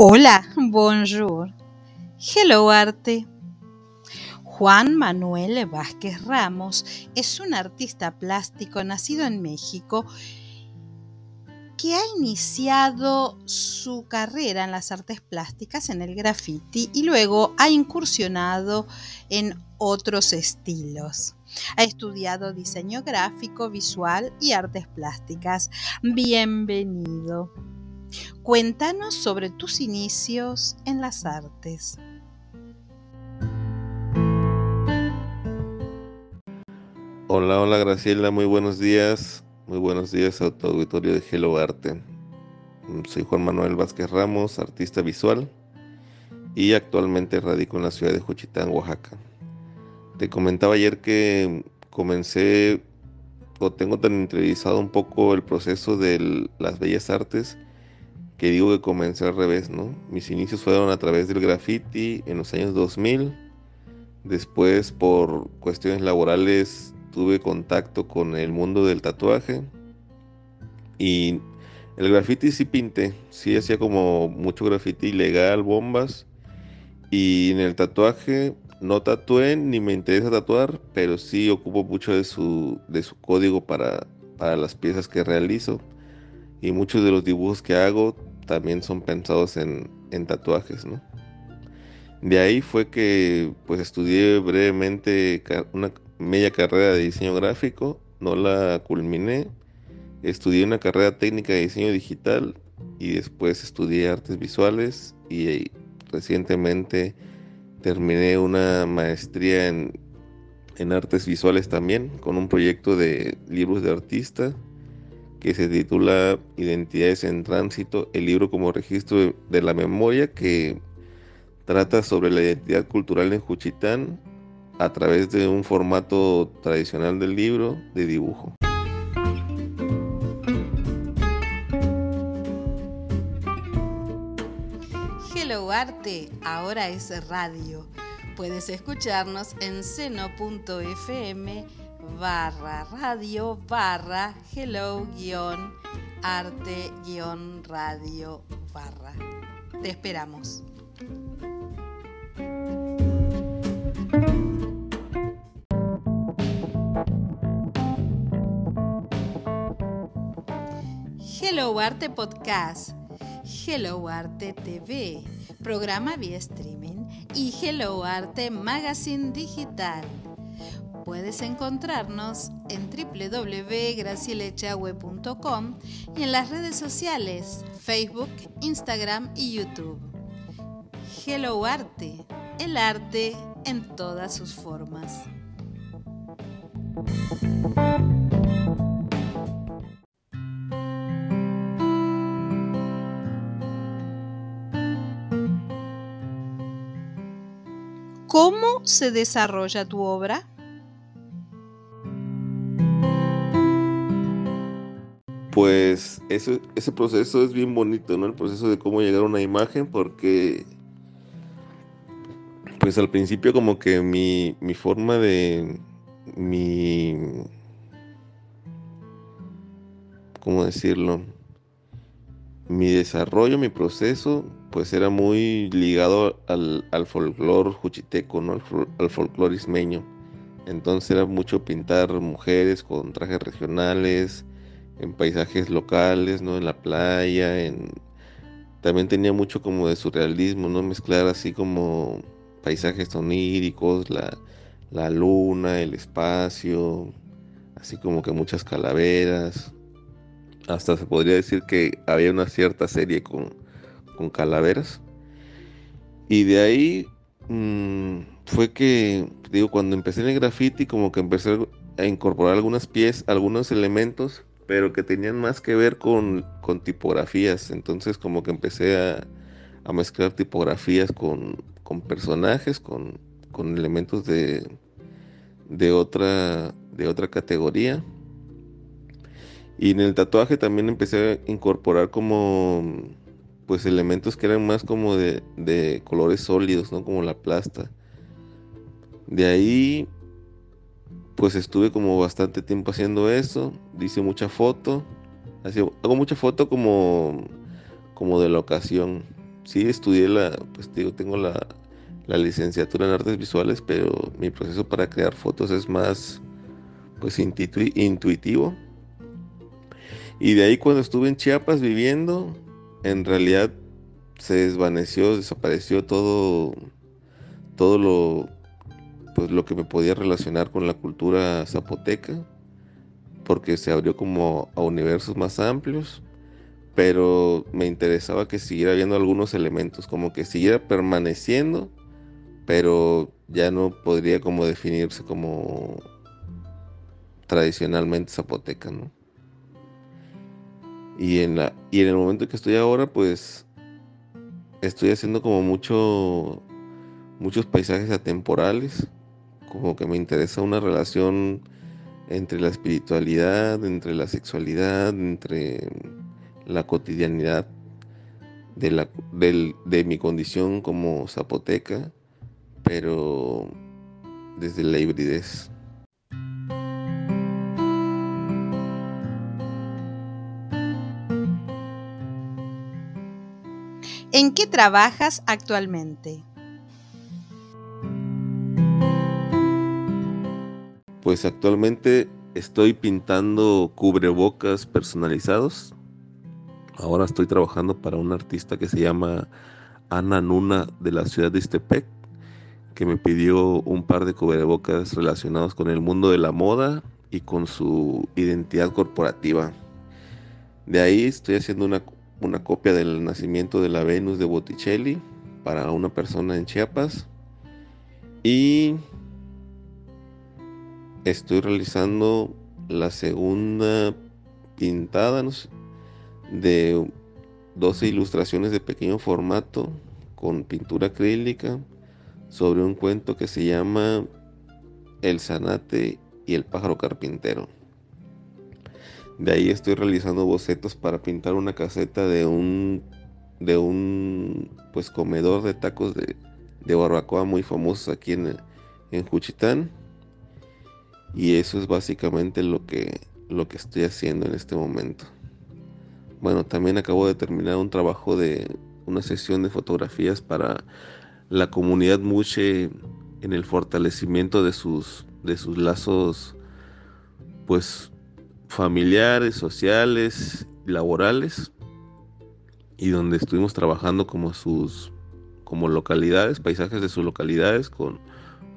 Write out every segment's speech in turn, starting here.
Hola, bonjour. Hello, arte. Juan Manuel Vázquez Ramos es un artista plástico nacido en México que ha iniciado su carrera en las artes plásticas, en el graffiti, y luego ha incursionado en otros estilos. Ha estudiado diseño gráfico, visual y artes plásticas. Bienvenido. Cuéntanos sobre tus inicios en las artes. Hola, hola Graciela, muy buenos días. Muy buenos días a tu auditorio de Hello Arte. Soy Juan Manuel Vázquez Ramos, artista visual y actualmente radico en la ciudad de Juchitán, Oaxaca. Te comentaba ayer que comencé o tengo tan interiorizado un poco el proceso de las bellas artes que digo que comencé al revés, ¿no? Mis inicios fueron a través del graffiti en los años 2000. Después, por cuestiones laborales, tuve contacto con el mundo del tatuaje. Y el graffiti sí pinté, sí hacía como mucho graffiti ilegal, bombas. Y en el tatuaje no tatué ni me interesa tatuar, pero sí ocupo mucho de su, de su código para, para las piezas que realizo. Y muchos de los dibujos que hago también son pensados en, tatuajes, ¿no? De ahí fue que pues estudié brevemente una media carrera de diseño gráfico, no la culminé, estudié una carrera técnica de diseño digital y después estudié artes visuales y recientemente terminé una maestría en, en artes visuales también con un proyecto de libros de artista que se titula Identidades en Tránsito, el libro como registro de la memoria que trata sobre la identidad cultural en Juchitán a través de un formato tradicional del libro de dibujo. Hello Arte, ahora es radio. Puedes escucharnos en seno.fm barra radio barra hello guion arte guion radio barra. Te esperamos. Hello Arte Podcast, Hello Arte TV, programa vía streaming y Hello Arte Magazine Digital Puedes encontrarnos en www.gracielechahue.com y en las redes sociales Facebook, Instagram y YouTube. Hello Arte, el arte en todas sus formas. ¿Cómo se desarrolla tu obra? Pues ese, ese proceso es bien bonito, ¿no? El proceso de cómo llegar a una imagen, porque pues al principio como que mi, mi forma de mi ¿cómo decirlo? Mi desarrollo, mi proceso, pues era muy ligado al, al folclore juchiteco, ¿no? Al, al folclore ismeño. Entonces era mucho pintar mujeres con trajes regionales, en paisajes locales, ¿no? En la playa, en... También tenía mucho como de surrealismo, ¿no? Mezclar así como paisajes oníricos, la, la luna, el espacio, así como que muchas calaveras. Hasta se podría decir que había una cierta serie con, con calaveras. Y de ahí mmm, fue que, digo, cuando empecé en el graffiti, como que empecé a incorporar algunas piezas, algunos elementos pero que tenían más que ver con, tipografías. Entonces como que empecé a, mezclar tipografías con, personajes, con, elementos de, de, otra, de otra categoría. Y en el tatuaje también empecé a incorporar como pues elementos que eran más como de, de colores sólidos, ¿no? Como la plasta. De ahí pues estuve como bastante tiempo haciendo eso, hice mucha foto, hago mucha foto como, como de la ocasión, sí estudié la, pues digo, tengo la, licenciatura en artes visuales, pero mi proceso para crear fotos es más, pues intuitivo. Y de ahí cuando estuve en Chiapas viviendo, en realidad se desvaneció, desapareció todo, todo lo, pues lo que me podía relacionar con la cultura zapoteca, porque se abrió como a universos más amplios pero me interesaba que siguiera habiendo algunos elementos, como que siguiera permaneciendo, pero ya no podría como definirse como tradicionalmente zapoteca, ¿no? Y en, la, y en el momento que estoy ahora, pues estoy haciendo como mucho, muchos paisajes atemporales, como que me interesa una relación entre la espiritualidad, entre la sexualidad, entre la cotidianidad de, la, de mi condición como zapoteca, pero desde la hibridez. ¿En qué trabajas actualmente? Pues actualmente estoy pintando cubrebocas personalizados Ahora estoy trabajando para un artista que se llama Ana Nuna de la ciudad de Istepec, que me pidió un par de cubrebocas relacionados con el mundo de la moda y con su identidad corporativa. De ahí estoy haciendo una, una copia del nacimiento de la Venus de Botticelli para una persona en Chiapas. Y estoy realizando la segunda pintada, de 12 ilustraciones de pequeño formato con pintura acrílica sobre un cuento que se llama El zanate y el pájaro carpintero. De ahí estoy realizando bocetos para pintar una caseta de un de un pues comedor de tacos de, de barbacoa muy famosos aquí en, en Juchitán. Y eso es básicamente lo que, lo que estoy haciendo en este momento. Bueno, también acabo de terminar un trabajo de una sesión de fotografías para la comunidad Muche en el fortalecimiento de sus, de sus lazos pues familiares, sociales, laborales y donde estuvimos trabajando como sus como localidades, paisajes de sus localidades con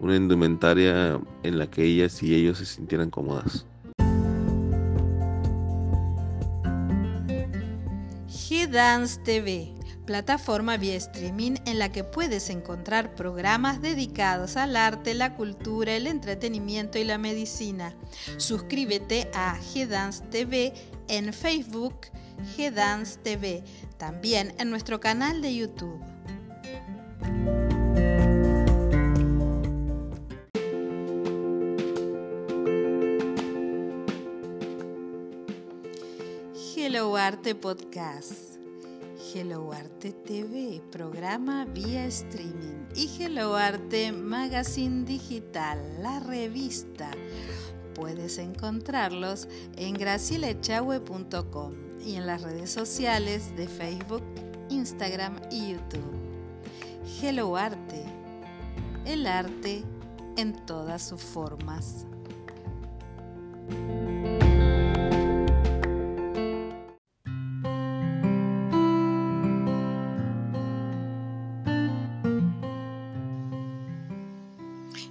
una indumentaria en la que ellas y ellos se sintieran cómodas. Dance TV, plataforma vía streaming en la que puedes encontrar programas dedicados al arte, la cultura, el entretenimiento y la medicina. Suscríbete a G-Dance TV en Facebook, G-Dance TV, también en nuestro canal de YouTube. Hello Arte Podcast. Hello Arte TV, programa vía streaming, y Hello Arte Magazine Digital, la revista. Puedes encontrarlos en gracielechahue.com y en las redes sociales de Facebook, Instagram y YouTube. Hello Arte, el arte en todas sus formas.